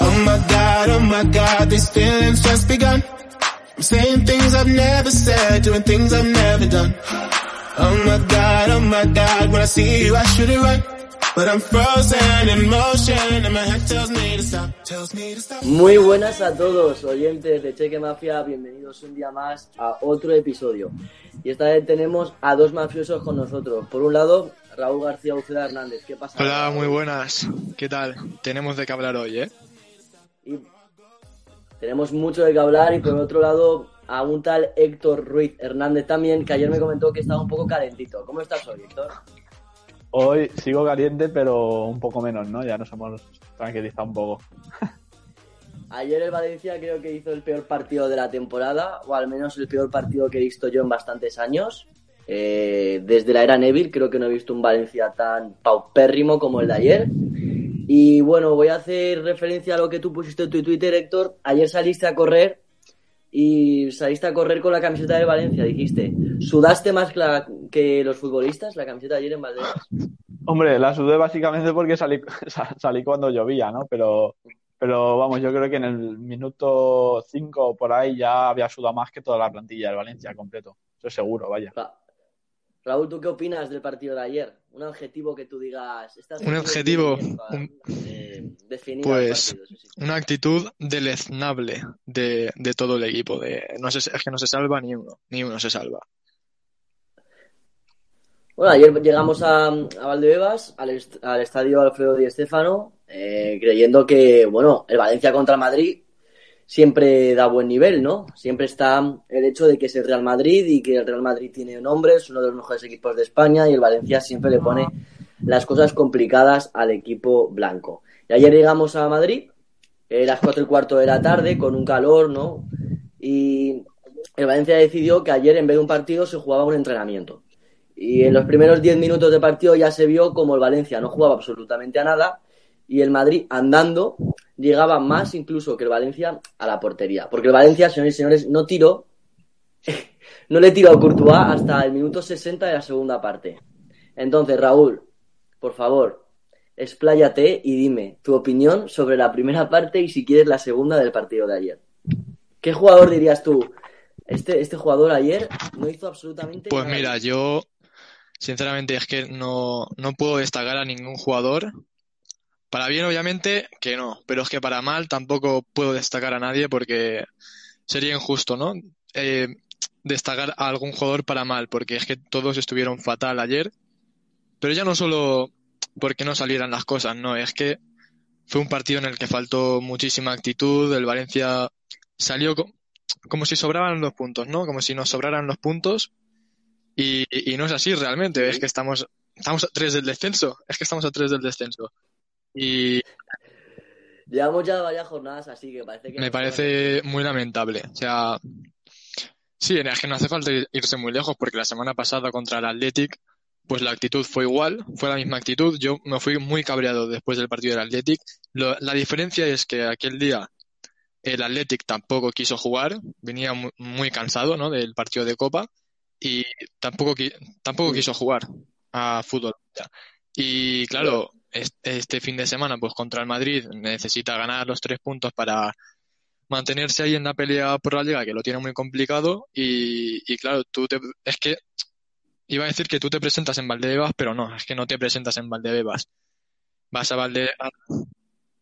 Oh my god, oh my god, these feelings just begun. I'm saying things I've never said, doing things I've never done. Oh my god, oh my god, when I see you I should it right. But I'm frozen in motion and my head tells me to stop, tells me to stop. Muy buenas a todos, oyentes de Cheque Mafia, bienvenidos un día más a otro episodio. Y esta vez tenemos a dos mafiosos con nosotros. Por un lado, Raúl García Uceda Hernández. ¿Qué pasa? Hola, muy buenas. ¿Qué tal? Tenemos de qué hablar hoy, ¿eh? Y tenemos mucho de qué hablar y por otro lado a un tal Héctor Ruiz Hernández también, que ayer me comentó que estaba un poco calentito. ¿Cómo estás hoy, Héctor? Hoy sigo caliente, pero un poco menos, ¿no? Ya nos hemos tranquilizado un poco. Ayer el Valencia creo que hizo el peor partido de la temporada, o al menos el peor partido que he visto yo en bastantes años. Eh, desde la era Neville creo que no he visto un Valencia tan paupérrimo como el de ayer. Y bueno, voy a hacer referencia a lo que tú pusiste en tu Twitter, Héctor. Ayer saliste a correr y saliste a correr con la camiseta de Valencia, dijiste. ¿Sudaste más que, la- que los futbolistas la camiseta ayer en Valdebebas? Hombre, la sudé básicamente porque salí, sa- salí cuando llovía, ¿no? Pero, pero vamos, yo creo que en el minuto 5 por ahí ya había sudado más que toda la plantilla del Valencia completo. Eso es seguro, vaya. Raúl, ¿tú qué opinas del partido de ayer? Un adjetivo que tú digas. "Este Un para, un- eh, Pues, partido, sí, sí. Una actitud deleznable de, de todo el equipo. De, no se, es que no se salva ni uno. Ni uno se salva. Bueno, ayer llegamos a, a Valdebebas, al, est- al estadio Alfredo Di Stéfano, eh, creyendo que, bueno, el Valencia contra Madrid siempre da buen nivel, ¿no? Siempre está el hecho de que es el Real Madrid y que el Real Madrid tiene nombre, es uno de los mejores equipos de España y el Valencia siempre le pone las cosas complicadas al equipo blanco. Y ayer llegamos a Madrid, eh, las cuatro y cuarto de la tarde, con un calor, ¿no? Y el Valencia decidió que ayer en vez de un partido se jugaba un entrenamiento. Y en los primeros 10 minutos de partido ya se vio como el Valencia no jugaba absolutamente a nada y el Madrid andando llegaba más incluso que el Valencia a la portería. Porque el Valencia, señores y señores, no tiró, no le tiró a Courtois hasta el minuto 60 de la segunda parte. Entonces, Raúl, por favor, expláyate y dime tu opinión sobre la primera parte y si quieres la segunda del partido de ayer. ¿Qué jugador dirías tú? Este, este jugador ayer no hizo absolutamente Pues nada. mira, yo sinceramente es que no, no puedo destacar a ningún jugador. Para bien, obviamente, que no. Pero es que para mal tampoco puedo destacar a nadie porque sería injusto, ¿no? Eh, destacar a algún jugador para mal, porque es que todos estuvieron fatal ayer. Pero ya no solo porque no salieran las cosas, no, es que fue un partido en el que faltó muchísima actitud, el Valencia salió co- como si sobraban los puntos, ¿no? Como si nos sobraran los puntos y, y no es así realmente, es que estamos, estamos a tres del descenso, es que estamos a tres del descenso. Y Llevamos ya varias jornadas así que parece que... me parece muy lamentable. O sea, sí, es que no hace falta ir- irse muy lejos porque la semana pasada contra el Athletic, pues la actitud fue igual, fue la misma actitud. Yo me fui muy cabreado después del partido del Athletic. Lo- la diferencia es que aquel día el Athletic tampoco quiso jugar, venía muy, muy cansado, ¿no? del partido de Copa y tampoco, qui- tampoco quiso jugar a fútbol. Y claro, es- este fin de semana, pues contra el Madrid, necesita ganar los tres puntos para mantenerse ahí en la pelea por la liga, que lo tiene muy complicado. Y, y claro, tú te, es que iba a decir que tú te presentas en Valdebebas, pero no, es que no te presentas en Valdebebas. Vas a Valde, a-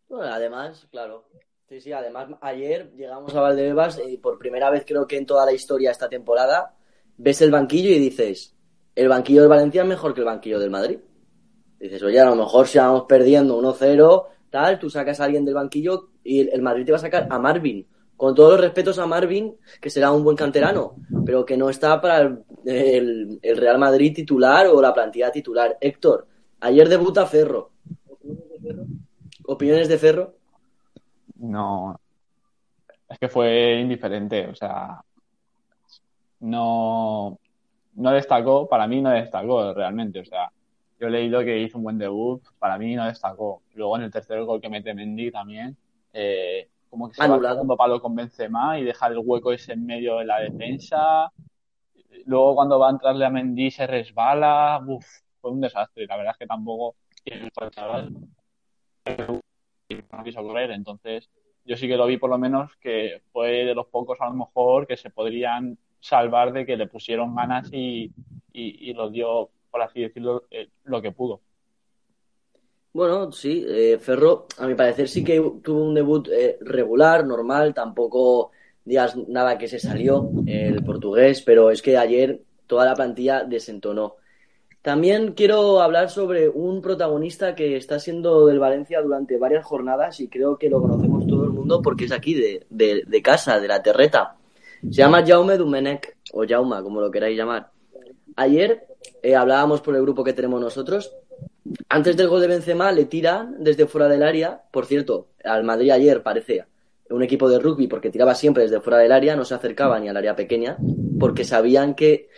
Bueno, además, claro. Sí, sí, además ayer llegamos a Valdebebas y por primera vez creo que en toda la historia esta temporada ves el banquillo y dices, el banquillo del Valencia es mejor que el banquillo del Madrid. Dices, oye, a lo mejor si vamos perdiendo 1-0, tal, tú sacas a alguien del banquillo y el- Madrid te va a sacar a Marvin Con todos los respetos a Marvin, que será un buen canterano, pero que no está para el, el- el Real Madrid titular o la plantilla titular. Héctor, ayer debuta Ferro. ¿Opiniones de Ferro? No. Es que fue indiferente, o sea. No. No destacó, para mí no destacó realmente, o sea. Yo he leído que hizo un buen debut, para mí no destacó. Luego en el tercer gol que mete Mendy también, eh, como que se va al Anulado. segundo palo con Benzema y deja el hueco ese en medio de la defensa. Luego cuando va a entrarle a Mendy se resbala, uf, fue un desastre. La verdad es que tampoco no quiso correr, entonces yo sí que lo vi por lo menos que fue de los pocos a lo mejor que se podrían salvar de que le pusieron ganas y, y, y lo dio, por así decirlo, eh, lo que pudo. Bueno, sí, eh, Ferro, a mi parecer sí que tuvo un debut eh, regular, normal, tampoco digas nada que se salió el portugués, pero es que ayer toda la plantilla desentonó. También quiero hablar sobre un protagonista que está siendo del Valencia durante varias jornadas y creo que lo conocemos todo el mundo porque es aquí de, de, de casa, de la terreta. Se llama Jaume Dumenech, o Jauma, como lo queráis llamar. Ayer eh, hablábamos por el grupo que tenemos nosotros antes del gol de Benzema le tiran desde fuera del área. Por cierto, al Madrid ayer parecía un equipo de rugby porque tiraba siempre desde fuera del área, no se acercaba ni al área pequeña, porque sabían que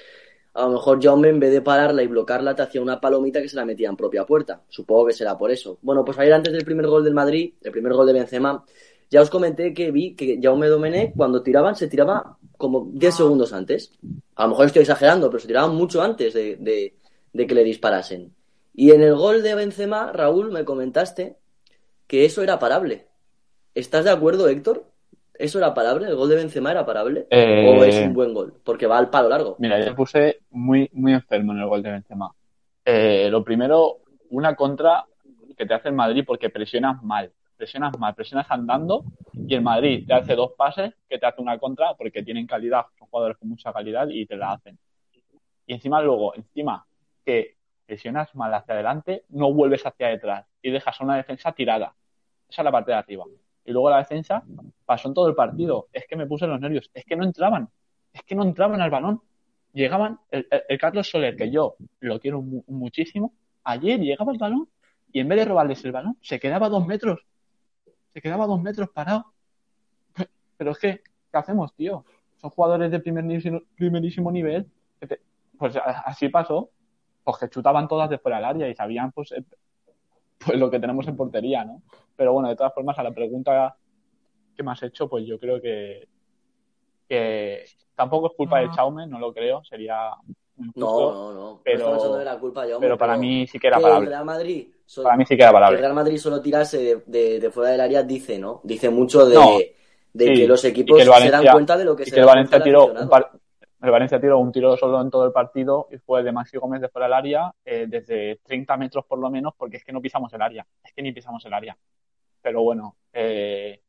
a lo mejor Jaume en vez de pararla y bloquearla te hacía una palomita que se la metía en propia puerta. Supongo que será por eso. Bueno, pues ayer antes del primer gol del Madrid, el primer gol de Benzema, ya os comenté que vi que Jaume Domenech cuando tiraban se tiraba como 10 segundos antes. A lo mejor estoy exagerando, pero se tiraban mucho antes de, de- de que le disparasen. Y en el gol de Benzema, Raúl, me comentaste que eso era parable. ¿Estás de acuerdo, Héctor? ¿Eso era parable? ¿El gol de Benzema era parable? Eh, ¿O es un buen gol? Porque va al palo largo. Mira, yo me puse muy, muy enfermo en el gol de Benzema. Eh, lo primero, una contra que te hace el Madrid porque presionas mal. Presionas mal, presionas andando y el Madrid te hace dos pases que te hace una contra porque tienen calidad, son jugadores con mucha calidad y te la hacen. Y encima luego, encima que presionas mal hacia adelante, no vuelves hacia detrás y dejas una defensa tirada. Esa es la parte de arriba. Y luego la defensa pasó en todo el partido. Es que me puse los nervios. Es que no entraban. Es que no entraban al balón. Llegaban, el, Carlos Soler, que yo lo quiero mu- muchísimo, ayer llegaba al balón y en vez de robarles el balón, se quedaba dos metros. Se quedaba a dos metros parado. Pero es que, ¿qué hacemos, tío? Son jugadores de primerísimo, primerísimo nivel. que te- pues así pasó. Pues que chutaban todas de fuera del área y sabían pues, eh, pues lo que tenemos en portería, ¿no? Pero bueno, de todas formas, a la pregunta que me has hecho, pues yo creo que, que tampoco es culpa de Chaume, no lo creo, sería No, no, no. pero- no echándole la culpa Jaume, pero para mí sí que era que el. Real Madrid solo- Para mí sí que era que el. Real Madrid solo tirase de, de- de fuera del área dice, ¿no? Dice mucho de, No, de sí, que los equipos que se dan cuenta de lo que Y se que el Valencia tiró un aficionado. par- el Valencia tiró un tiro solo en todo el partido y fue de Maxi Gómez de fuera del área eh, desde 30 metros por lo menos porque es que no pisamos el área, es que ni pisamos el área. Pero bueno, eh,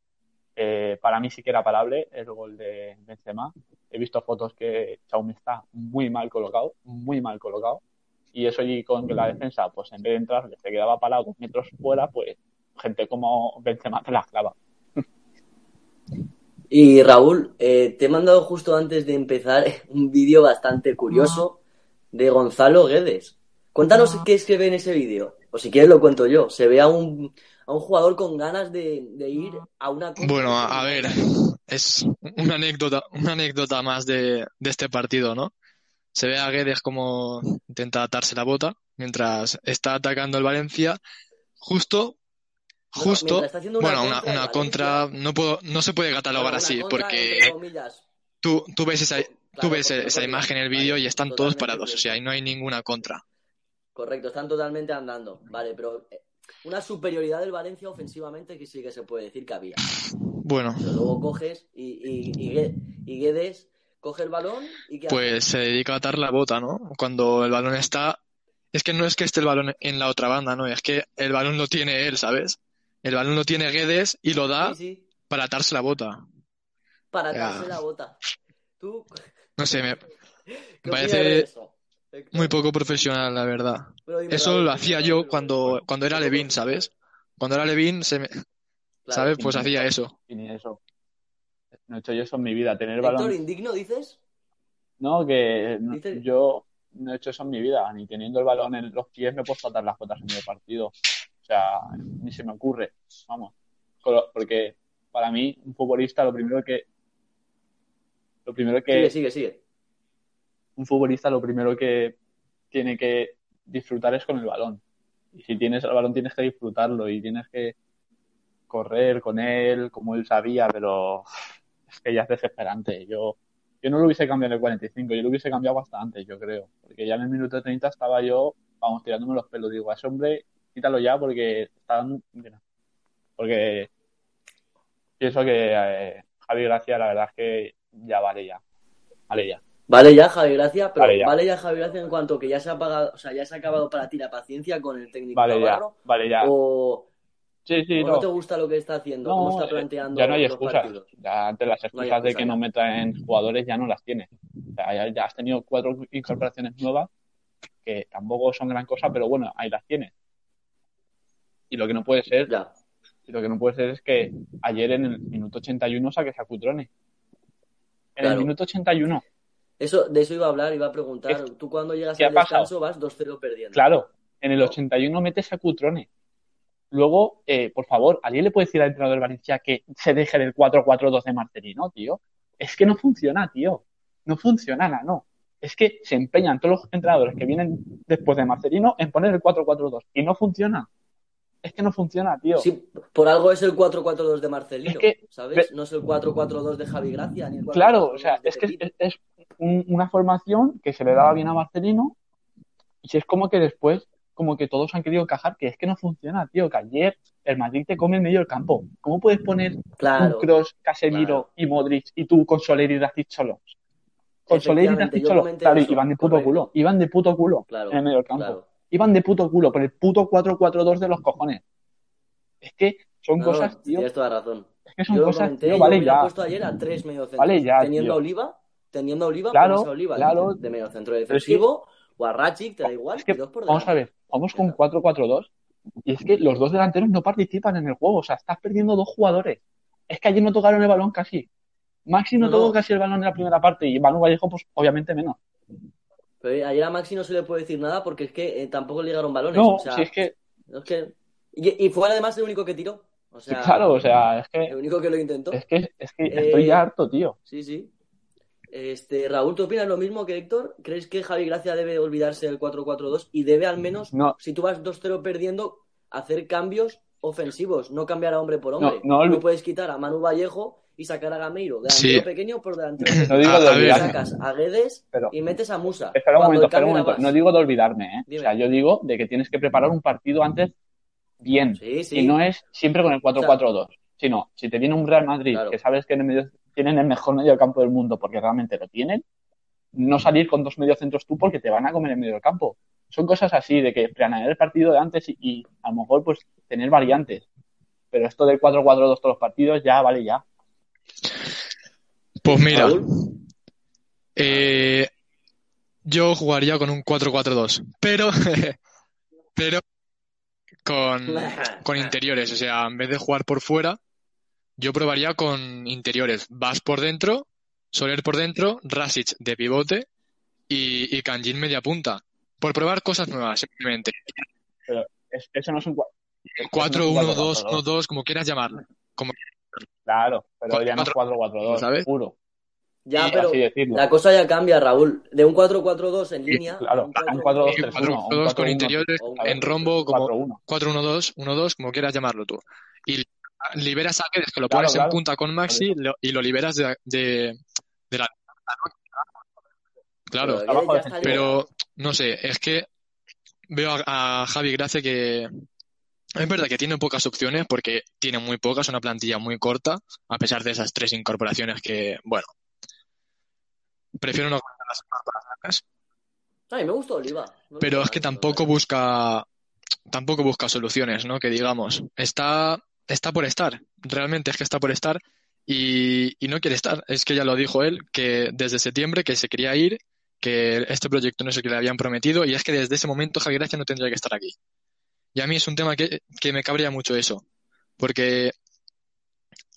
eh, para mí sí que era parable el gol de Benzema. He visto fotos que Chaume está muy mal colocado, muy mal colocado. Y eso y con que la defensa, pues en vez de entrar, se quedaba parado dos metros fuera, pues gente como Benzema te la clava. Y Raúl, eh, te he mandado justo antes de empezar un vídeo bastante curioso de Gonzalo Guedes. Cuéntanos qué es que ve en ese vídeo. O si quieres lo cuento yo. Se ve a un, a un jugador con ganas de, de ir a una... Bueno, a, a ver, es una anécdota, una anécdota más de, de este partido, ¿no? Se ve a Guedes como intenta atarse la bota mientras está atacando el Valencia. Justo, justo, una bueno, una, contra una Valencia. contra, no puedo, no se puede catalogar Bueno, así, porque tú, tú ves esa, tú ves esa imagen en el vídeo Vale, y están todos parados, o sea, y no hay ninguna contra. Correcto, están totalmente andando. Vale, pero eh, una superioridad del Valencia ofensivamente que sí que se puede decir que había. Bueno, Pero luego coges y, y, y, Gue- y Guedes coge el balón y ¿qué hace? pues se dedica a atar la bota, ¿no? Cuando el balón está, es que no es que esté el balón en la otra banda, ¿no? Es que el balón lo tiene él, ¿sabes? El balón lo tiene Guedes y lo da Sí, sí, para atarse la bota. para Ya. atarse la bota. ¿Tú No sé, me parece eso? Muy poco profesional, la verdad. Eso lo hacía yo cuando, cuando era Levin, ¿sabes? Cuando era Levin, se me- Claro, ¿sabes? Pues hacía eso. Y ni eso. No he hecho yo eso en mi vida. Tener Héctor, balón. indigno, dices. No, que no- yo no he hecho eso en mi vida. Ni teniendo el balón en los pies me puedo saltar las cuotas en medio partido. O sea, ni se me ocurre. Vamos. Porque para mí, un futbolista, lo primero que. Lo primero que. Sigue, sigue, sigue. Un futbolista lo primero que tiene que disfrutar es con el balón. Y si tienes el balón tienes que disfrutarlo y tienes que correr con él como él sabía, pero es que ya es desesperante. Yo, yo no lo hubiese cambiado en el 45, yo lo hubiese cambiado hasta antes, yo creo. Porque ya en el minuto 30 estaba yo, vamos, tirándome los pelos. Digo, a ese hombre, quítalo ya porque está Porque pienso que eh, Javi Gracia, la verdad es que ya vale ya. Vale ya. Vale ya, Javi Gracia, pero Vale vale ya. ya. Javi Gracia en cuanto que ya se ha pagado, o sea, ya se ha acabado para ti la paciencia con el técnico Vale ya, Navarro, vale ya. o, Sí, sí, o no. no te gusta lo que está haciendo, cómo está eh, planteando ya no hay excusas. partidos. Ya antes las No excusas de excusa que ya. no metan jugadores ya no las tienes. O sea, ya, ya has tenido cuatro incorporaciones nuevas que tampoco son gran cosa, pero bueno, ahí las tienes. Y lo que no puede ser, Ya. y lo que no puede ser es que ayer en el minuto 81 saques a Cutrone. En el minuto 81, Eso, de eso iba a hablar, iba a preguntar. Es- Tú cuando llegas ¿qué al descanso vas 2-0 perdiendo. claro, en el No. 81 metes a Cutrone. Luego, eh, por favor, ¿alguien le puede decir al entrenador del Valencia que se deje del 4-4-2 de Marcelino, tío? Es que no funciona, tío. No funciona, nada, no. Es que se empeñan todos los entrenadores que vienen después de Marcelino en poner el 4-4-2 y no funciona. Es que no funciona, tío. Sí, por algo es el 4-4-2 de Marcelino, Es que- ¿sabes? No es el 4-4-2 de Javi Gracia, ni el 4-4-2 Claro, o sea, de es que es, es un- una formación que se le daba bien a Marcelino y es como que después, como que todos han querido encajar, que es que no funciona, tío, que ayer el Madrid te come en medio del campo. ¿Cómo puedes poner Claro. un Cross, Casemiro claro. y Modric y tú con Soler y Racic solos? Con Soler y Racic yo solos. Claro, eso, iban de puto correcto. culo, iban de puto culo Claro, en el medio del campo. Iban de puto culo por el puto 4-4-2 de los cojones. Es que son No, cosas, tío, tienes toda razón. es que son Yo cosas, comenté, tío, yo vale hubiera ya. puesto ayer a tres mediocentros. Vale ya, teniendo tío. a Oliva, teniendo a Oliva, Claro, pones a Oliva claro. de, de mediocentro es que- defensivo, o a Ratchik, te da igual, Es que, y dos por vamos a ver, vamos con está. 4-4-2 y es que los dos delanteros no participan en el juego, o sea, estás perdiendo dos jugadores. Es que ayer no tocaron el balón casi. Maxi no, No, tocó no. casi el balón en la primera parte y Manu Vallejo, pues obviamente menos. Pero ayer a Maxi no se le puede decir nada porque es que eh, tampoco le llegaron balones. No, o sea, si es que, es que- Y, y fue además el único que tiró. O sea, claro, o sea, es el que, único que lo intentó. es que, es que Eh, estoy ya harto, tío. Sí, sí. Este, Raúl, ¿tú opinas lo mismo que Héctor? ¿Crees que Javi Gracia debe olvidarse del 4-4-2 y debe al menos, No. si tú vas 2-0 perdiendo, hacer cambios ofensivos, no cambiar a hombre por hombre? No, no, No puedes quitar a Manu Vallejo y sacar a Gameiro, delantero Sí. pequeño por delantero No digo A- de olvidarme. Sacas a Guedes Pero- y metes a Musa. Espera un momento, espera un momento. No digo de olvidarme, ¿eh? Dime. O sea, yo digo de que tienes que preparar un partido antes bien. Sí, sí. Y no es siempre con el 4-4-2, sino si te viene un Real Madrid Claro. que sabes que en el medio- tienen el mejor medio campo del mundo porque realmente lo tienen, no salir con dos mediocentros tú porque te van a comer el medio del campo. Son cosas así de que planear el partido de antes y, y a lo mejor pues tener variantes. Pero esto del 4-4-2 todos los partidos ya vale ya. Pues mira, eh, yo jugaría con un 4-4-2, pero, pero con, con interiores. O sea, en vez de jugar por fuera, yo probaría con interiores. Vas por dentro, Soler por dentro, Rasic de pivote y, y Kanjin media punta. Por probar cosas nuevas, simplemente. Es- eso no es eso no es un 4-1-2, 4-4-2. 1-2, como quieras llamarlo. Como, Claro, pero ya no es 4-4-2, ¿Sabes? puro. ya, pero la cosa ya cambia, Raúl. De un 4-4-2 en línea. claro, a un un 4-4-2. 4-2-3-1, 4-2 con 4-1, interiores, en rombo, como 4-1. 4-1-2, 1-2, como quieras llamarlo tú. Y liberas a Guedes, que lo Claro, pones en punta con Maxi lo- y lo liberas de, de, de la... Claro, Pero no sé, es que veo a, a Javi Gracia que es verdad que tiene pocas opciones porque tiene muy pocas, una plantilla muy corta, a pesar de esas tres incorporaciones que, bueno, prefiero no comentar las incorporaciones, A mí me gusta Oliva. Me pero es que más, tampoco Oliva. busca tampoco busca soluciones, ¿no? Que digamos, está está por estar, realmente es que está por estar y, y no quiere estar. Es que ya lo dijo él, que desde septiembre que se quería ir, que este proyecto no es el que le habían prometido y es que desde ese momento Javi Gracia no tendría que estar aquí. Y a mí es un tema que, que me cabría mucho eso, porque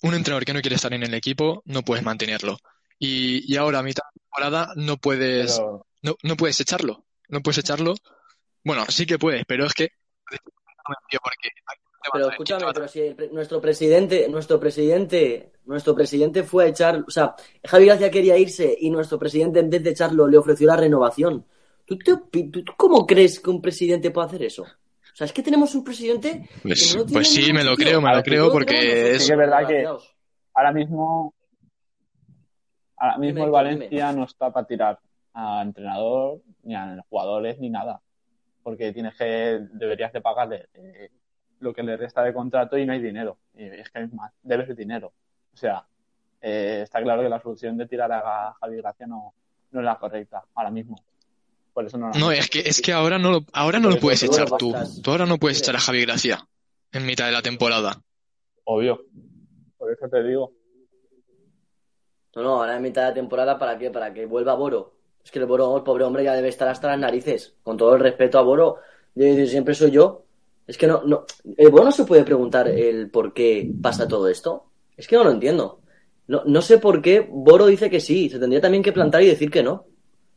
un entrenador que no quiere estar en el equipo, no puedes mantenerlo. Y, y ahora a mitad de temporada no puedes, Pero, no, no puedes echarlo. No puedes echarlo. Bueno, sí que puedes, pero es que porque Pero escúchame, pero si el pre- nuestro presidente, nuestro presidente, nuestro presidente fue a echar, o sea, Javi Gracia quería irse y nuestro presidente en vez de echarlo le ofreció la renovación. ¿Tú, te tú- cómo crees que un presidente puede hacer eso? O sea, es que tenemos un presidente Pues, que no tiene pues sí, me lo sentido. creo, me A lo creo, porque es... Sí que es verdad que- ahora mismo, ahora mismo Dime, el Valencia dime. no está para tirar a entrenador, ni a jugadores, ni nada. Porque tienes que, deberías de pagarle eh, lo que le resta de contrato y no hay dinero. Y es que es más, debes el dinero. O sea, eh, está claro que la solución de tirar a Javi Gracia no, no es la correcta ahora mismo. Por eso no la No, es que, es que ahora no lo, ahora no lo puedes echar tú. Tú ahora no puedes echar a Javi Gracia en mitad de la temporada. obvio. Por eso te digo. No, no, ahora en mitad de la temporada, ¿para qué? Para que vuelva Boro. Es que el Boro, el pobre hombre, ya debe estar hasta las narices. Con todo el respeto a Boro, debe decir siempre soy yo. Es que no, no. El Boro no se puede preguntar el por qué pasa todo esto. Es que no lo entiendo. No, no sé por qué Boro dice que sí. Se tendría también que plantar y decir que no.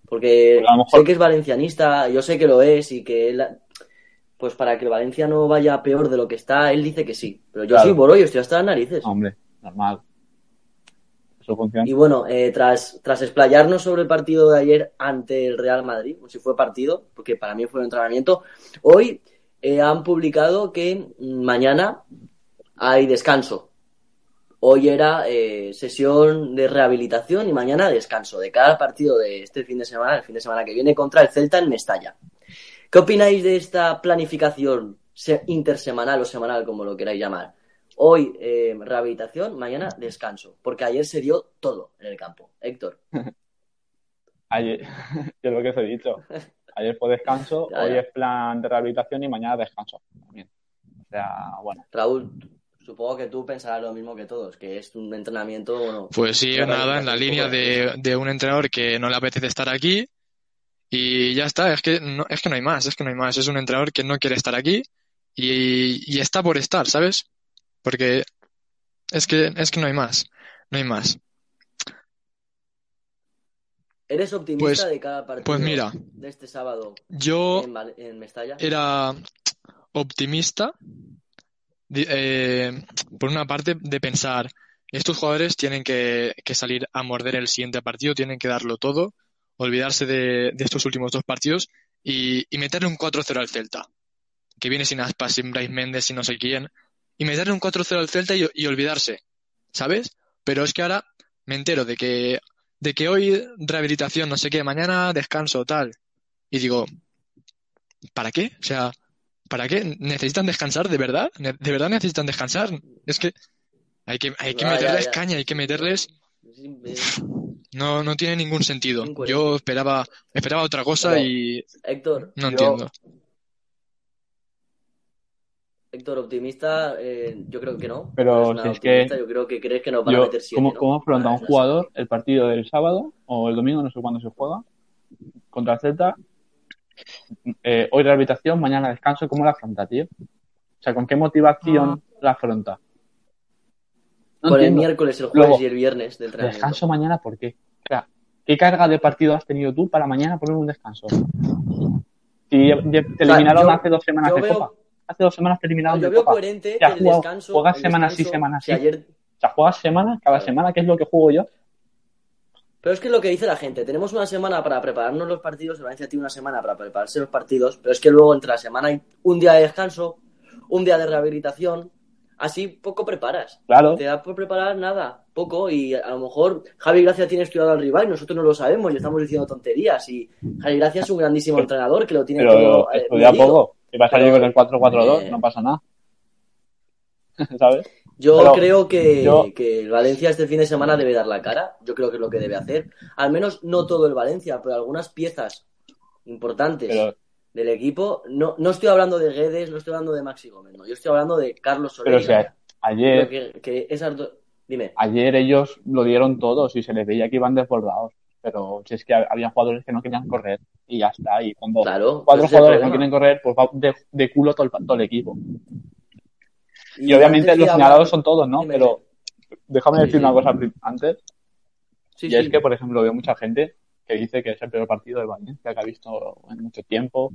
Porque Pero a lo mejor- sé que es valencianista, yo sé que lo es y que él. Pues para que el Valencia no vaya peor de lo que está, él dice que sí. Pero yo Claro. soy Boro y estoy hasta las narices. Hombre, normal. Eso funciona. Y bueno, eh, tras, tras explayarnos sobre el partido de ayer ante el Real Madrid, si fue partido, porque para mí fue un entrenamiento, hoy eh, han publicado que mañana hay descanso. Hoy era eh, sesión de rehabilitación y mañana descanso de cada partido de este fin de semana, el fin de semana que viene contra el Celta en Mestalla. ¿Qué opináis de esta planificación se- intersemanal o semanal, como lo queráis llamar? Hoy eh, rehabilitación, mañana descanso, porque ayer se dio todo en el campo. Héctor, Ayer, yo lo que os he dicho. Ayer fue descanso, Ya, hoy ya. es plan de rehabilitación y mañana descanso también. O sea, bueno. Raúl, supongo que tú pensarás lo mismo que todos, que es un entrenamiento. Bueno, Pues sí, nada, en la línea de, de un entrenador que no le apetece estar aquí y ya está, es que no, es que no hay más, es que no hay más, es un entrenador que no quiere estar aquí y, y está por estar, ¿sabes? Porque es que, es que no hay más, no hay más. ¿Eres optimista Pues- de cada partido pues mira. de este sábado Yo en, en Mestalla? era optimista, eh, por una parte, de pensar, estos jugadores tienen que, que salir a morder el siguiente partido, tienen que darlo todo, olvidarse de, de estos últimos dos partidos y, y meterle un 4-0 al Celta, que viene sin Aspas, sin Brais Méndez, sin no sé quién, y meterle un 4-0 al Celta y, y olvidarse, ¿sabes? Pero es que ahora me entero de que, de que hoy rehabilitación, no sé qué, mañana descanso, tal, y digo, ¿para qué? O sea, ¿para qué? ¿Necesitan descansar de verdad? ¿Ne- ¿De verdad necesitan descansar? Es que hay que, hay que ya, meterles ya. caña, hay que meterles. Es- es- No, no tiene ningún sentido. Yo esperaba, esperaba otra cosa Pero- y Héctor, no Yo- entiendo. Héctor, optimista, eh, yo creo que no. Pero si es que yo creo que crees que nos van a Yo, meter siete, ¿cómo, ¿no? cómo afronta Ah, un jugador el partido del sábado o el domingo, no sé cuándo se juega, contra el Celta? Eh, hoy rehabilitación, mañana descanso, ¿cómo la afronta, tío? O sea, ¿con qué motivación la afronta? No Por el miércoles, el jueves Luego, y el viernes de entrenamiento. ¿Descanso mañana por qué? O sea, ¿qué carga de partido has tenido tú para mañana poner un descanso? Si te sea, eliminaron yo- hace dos semanas de veo- Copa. Hace dos semanas te eliminaron yo de veo Copa. coherente que el jugado- descanso. juegas el semanas sí, si sí. ayer O sea, juegas semanas, cada Claro. semana, que es lo que juego yo. Pero es que es lo que dice la gente. Tenemos una semana para prepararnos los partidos. El Valencia tiene una semana para prepararse los partidos. Pero es que luego entre la semana hay un día de descanso, un día de rehabilitación. Así poco preparas. Claro. Te da por preparar nada, poco. Y a lo mejor Javi Gracia tiene estudiado al rival y nosotros no lo sabemos y estamos diciendo tonterías. Y Javi Gracia es un grandísimo entrenador que lo tiene Pero todo. eh, estudia medido. poco. Si vas a salir Pero, con el 4-4-2, eh, no pasa nada. ¿Sabes? Yo Pero creo que, yo- que el Valencia este fin de semana debe dar la cara. Yo creo que es lo que debe hacer. Al menos no todo el Valencia, pero algunas piezas importantes Pero, del equipo. No, no estoy hablando de Guedes, no estoy hablando de Maxi Gómez, no. Yo estoy hablando de Carlos Soler. pero o sea, ayer, que, que esas. Dime. ayer ellos lo dieron todos y se les veía que iban desbordados. Pero si es que había jugadores que no querían correr y ya está. Y cuando Claro. cuatro jugadores no quieren correr, pues va de, de culo todo el, todo el equipo. Y, Y obviamente los señalados son todos, ¿no? Pero, déjame Sí, decir sí. una cosa antes. Sí, y sí. es que, por ejemplo, veo mucha gente que dice que es el peor partido de Valencia que ha visto en mucho tiempo.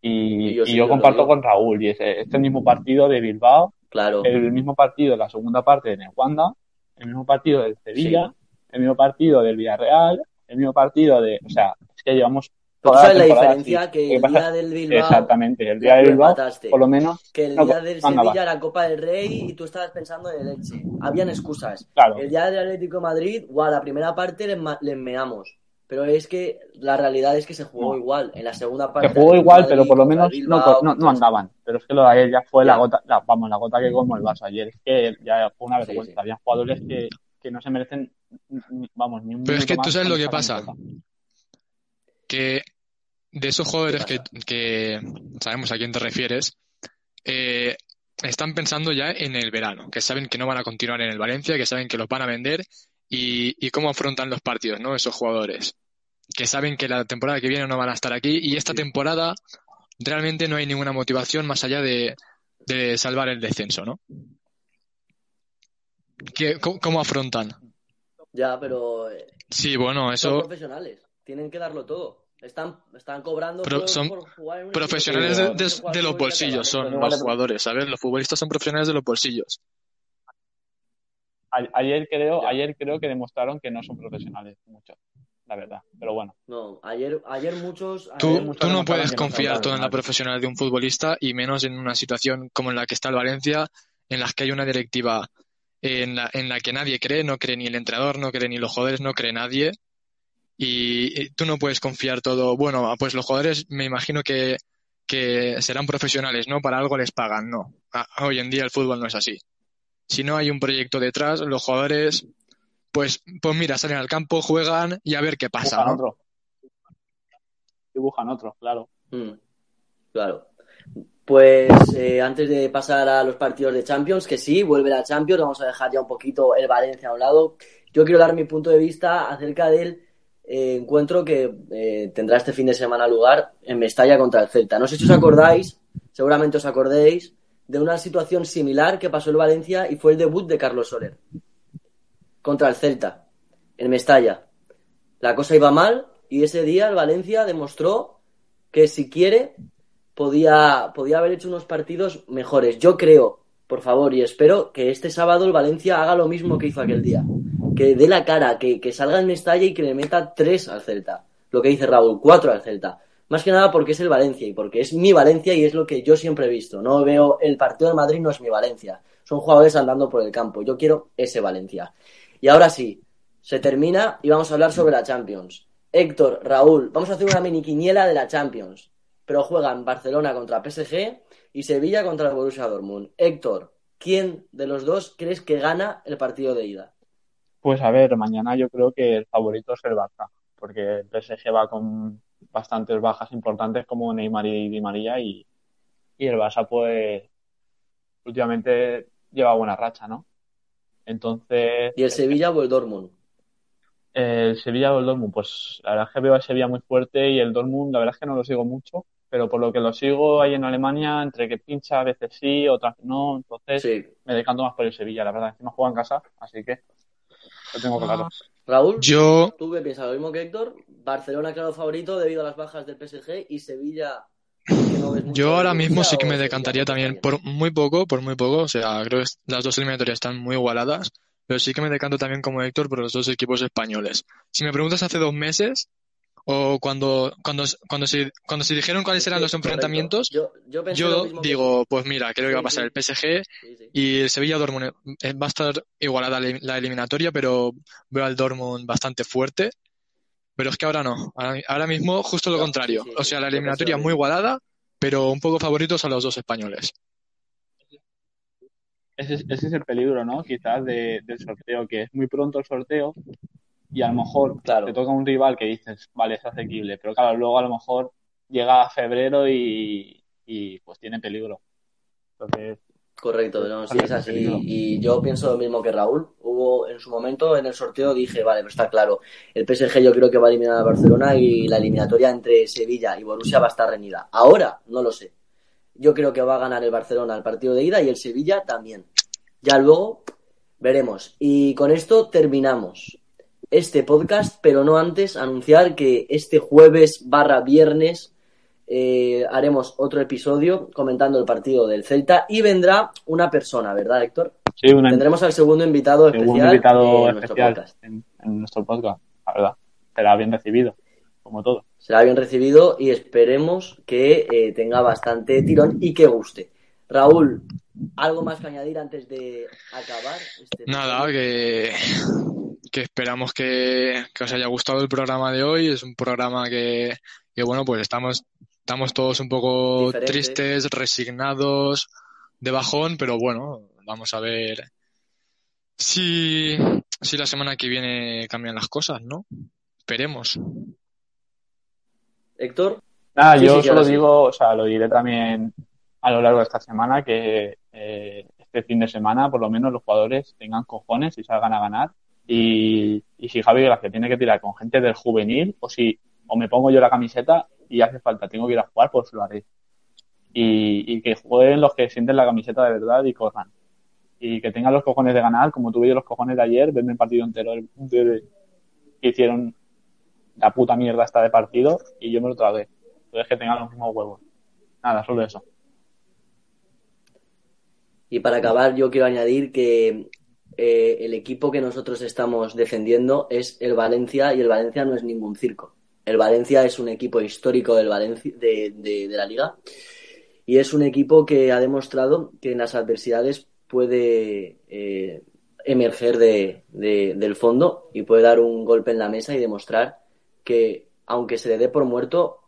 Y, Y yo y sí yo que lo comparto con Raúl. Y es este mismo partido de Bilbao, Claro. el mismo partido de la segunda parte de Wanda, el mismo partido del Sevilla, el mismo partido del Villarreal, el mismo partido de. O sea, es que llevamos. Tú toda sabes la temporada diferencia así. que el pasa- día del Bilbao. Exactamente, el día de tú Bilbao, por lo menos. Que el no, día del anda, va. Sevilla era Copa del Rey y tú estabas pensando en el Elche. Habían excusas. Claro. El día del Atlético de Madrid, guau, la primera parte les, les meamos. Pero es que la realidad es que se jugó No. igual. En la segunda parte. Se jugó igual, pero por lo menos Bilbao, no, no contra- andaban. Pero es que lo de ayer ya fue la gota, la- vamos, la gota que como el vaso ayer. Es que ya fue una Sí, vergüenza. sí. Había jugadores que, que no se merecen, vamos, ni un Pero es que tú sabes lo que pasa. que de esos jugadores ¿Qué que, que sabemos a quién te refieres, eh, están pensando ya en el verano, que saben que no van a continuar en el Valencia, que saben que los van a vender y, y cómo afrontan los partidos, ¿no? Esos jugadores, que saben que la temporada que viene no van a estar aquí y esta temporada realmente no hay ninguna motivación más allá de, de salvar el descenso, ¿no? ¿Qué- cómo, cómo afrontan? Ya, pero eh, Sí, bueno, son eso profesionales. Tienen que darlo todo. Están, están cobrando Pero por, son por jugar en un profesionales equipo. de, los bolsillos son los vale, jugadores, ¿sabes? Los futbolistas son profesionales de los bolsillos. Ayer creo, ayer creo que demostraron que no son profesionales, mucho, la verdad. Pero bueno, No, ayer, ayer muchos. Tú, ayer muchos muchos- tú no puedes que no son confiar todo en la profesionalidad de un futbolista y menos en una situación como en la que está el Valencia, en la que hay una directiva en la, en la que nadie cree, no cree ni el entrenador, no cree ni los jugadores, no cree nadie. Y, y tú no puedes confiar todo. Bueno, pues los jugadores me imagino que, que serán profesionales, ¿no? Para algo les pagan, no. Ah, Hoy en día el fútbol no es así. Si no hay un proyecto detrás, los jugadores, pues, pues mira, salen al campo, juegan y a ver qué pasa, dibujan ¿no? otro. Dibujan otro, claro. Mm, claro. Pues eh, antes de pasar a los partidos de Champions, que sí, vuelve la Champions, vamos a dejar ya un poquito el Valencia a un lado. Yo quiero dar mi punto de vista acerca del eh, encuentro que eh, tendrá este fin de semana lugar en Mestalla contra el Celta. No sé si os acordáis, seguramente os acordéis, de una situación similar que pasó el Valencia y fue el debut de Carlos Soler contra el Celta en Mestalla. La cosa iba mal y ese día el Valencia demostró que si quiere podía, podía haber hecho unos partidos mejores. Yo creo, por favor, y espero que este sábado el Valencia haga lo mismo que hizo aquel día. Que dé la cara, que, que salga en Mestalla y que le meta tres al Celta. Lo que dice Raúl, cuatro al Celta. Más que nada porque es el Valencia y porque es mi Valencia y es lo que yo siempre he visto. No veo el partido de Madrid, no es mi Valencia. Son jugadores andando por el campo. Yo quiero ese Valencia. Y ahora sí, se termina y vamos a hablar sobre la Champions. Héctor, Raúl, vamos a hacer una mini quiniela de la Champions. Pero juegan Barcelona contra PSG y Sevilla contra el Borussia Dortmund. Héctor, ¿quién de los dos crees que gana el partido de ida? Pues a ver, mañana yo creo que el favorito es el Barça, porque el PSG va con bastantes bajas importantes como Neymar y Di María y, y el Barça pues últimamente lleva buena racha, ¿no? Entonces, ¿Y el Sevilla o el Dortmund? el Sevilla o el Dortmund, pues la verdad es que veo a Sevilla muy fuerte y el Dortmund la verdad es que no lo sigo mucho, pero por lo que lo sigo ahí en Alemania, entre que pincha a veces sí, otras no, entonces Sí. me decanto más por el Sevilla, la verdad, encima juega en casa, así que lo tengo claro. Raúl, Yo, ¿tú qué piensas? ¿Lo mismo que Héctor? Barcelona, claro, favorito debido a las bajas del PSG y Sevilla. no Yo ahora mismo sí que me decantaría también por muy poco, por muy poco. O sea, creo que las dos eliminatorias están muy igualadas, pero sí que me decanto también como Héctor por los dos equipos españoles. Si me preguntas hace dos meses o cuando, cuando, cuando se, cuando se dijeron cuáles eran Sí, los correcto. enfrentamientos, Yo, yo pensé lo yo mismo que digo, pues mira, creo que va a pasar sí. el PSG Sí, sí. y el Sevilla Dortmund eh, va a estar igualada la eliminatoria, pero veo al Dortmund bastante fuerte. Pero es que ahora no. Ahora, ahora mismo justo lo contrario. sí, sí, O sea, la eliminatoria muy igualada, pero un poco favoritos a los dos españoles. Ese, es- ese es el peligro, ¿no? Quizás de- del sorteo, que es muy pronto el sorteo y a lo mejor Claro. te toca un rival que dices, vale, es asequible, pero claro, luego a lo mejor llega a febrero y, y pues tiene peligro. Entonces, Correcto, no, sí es así. Y yo pienso lo mismo que Raúl. Hubo en su momento en el sorteo dije, vale, pero está claro. El PSG yo creo que va a eliminar a Barcelona y la eliminatoria entre Sevilla y Borussia va a estar reñida. Ahora no lo sé. Yo creo que va a ganar el Barcelona el partido de ida y el Sevilla también. Ya luego Veremos. Y con esto terminamos este podcast, pero no antes anunciar que este jueves barra viernes eh, haremos otro episodio comentando el partido del Celta y vendrá una persona, ¿verdad, Héctor? Sí, una, Tendremos al segundo invitado segundo especial invitado en nuestro especial podcast. en, en nuestro podcast, la verdad. Será bien recibido, como todo. Será bien recibido y esperemos que eh, tenga bastante tirón y que guste. Raúl, ¿algo más que añadir antes de acabar? Este Nada, que, que esperamos que, que os haya gustado el programa de hoy. Es un programa que, que bueno, pues estamos, estamos todos un poco tristes, resignados, de bajón, pero bueno, vamos a ver si, si la semana que viene cambian las cosas, ¿no? Esperemos. Héctor, Nada, Sí, yo sí, solo sí. digo, o sea, lo diré también a lo largo de esta semana, que eh, este fin de semana por lo menos los jugadores tengan cojones y salgan a ganar. Y, y si Javi Gracia tiene que tirar con gente del juvenil, o si o me pongo yo la camiseta y hace falta, tengo que ir a jugar, pues lo haré. Y, y que jueguen los que sienten la camiseta de verdad y corran. Y que tengan los cojones de ganar, como tuve yo los cojones de ayer, verme el partido entero de- de- que hicieron la puta mierda esta de partido y yo me lo tragué. Entonces que tengan los mismos huevos. Nada, solo eso. y para acabar yo quiero añadir que eh, el equipo que nosotros estamos defendiendo es el Valencia y el Valencia no es ningún circo. El Valencia es un equipo histórico del Valencia, de, de- la liga y es un equipo que ha demostrado que en las adversidades puede eh, emerger de- del fondo y puede dar un golpe en la mesa y demostrar que aunque se le dé por muerto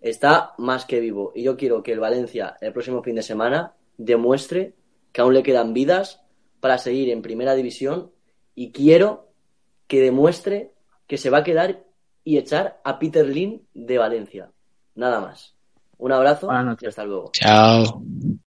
está más que vivo. Y yo quiero que el Valencia el próximo fin de semana demuestre que aún le quedan vidas para seguir en primera división y quiero que demuestre que se va a quedar y echar a Peter Lin de Valencia. Nada más. Un abrazo y hasta luego. Chao.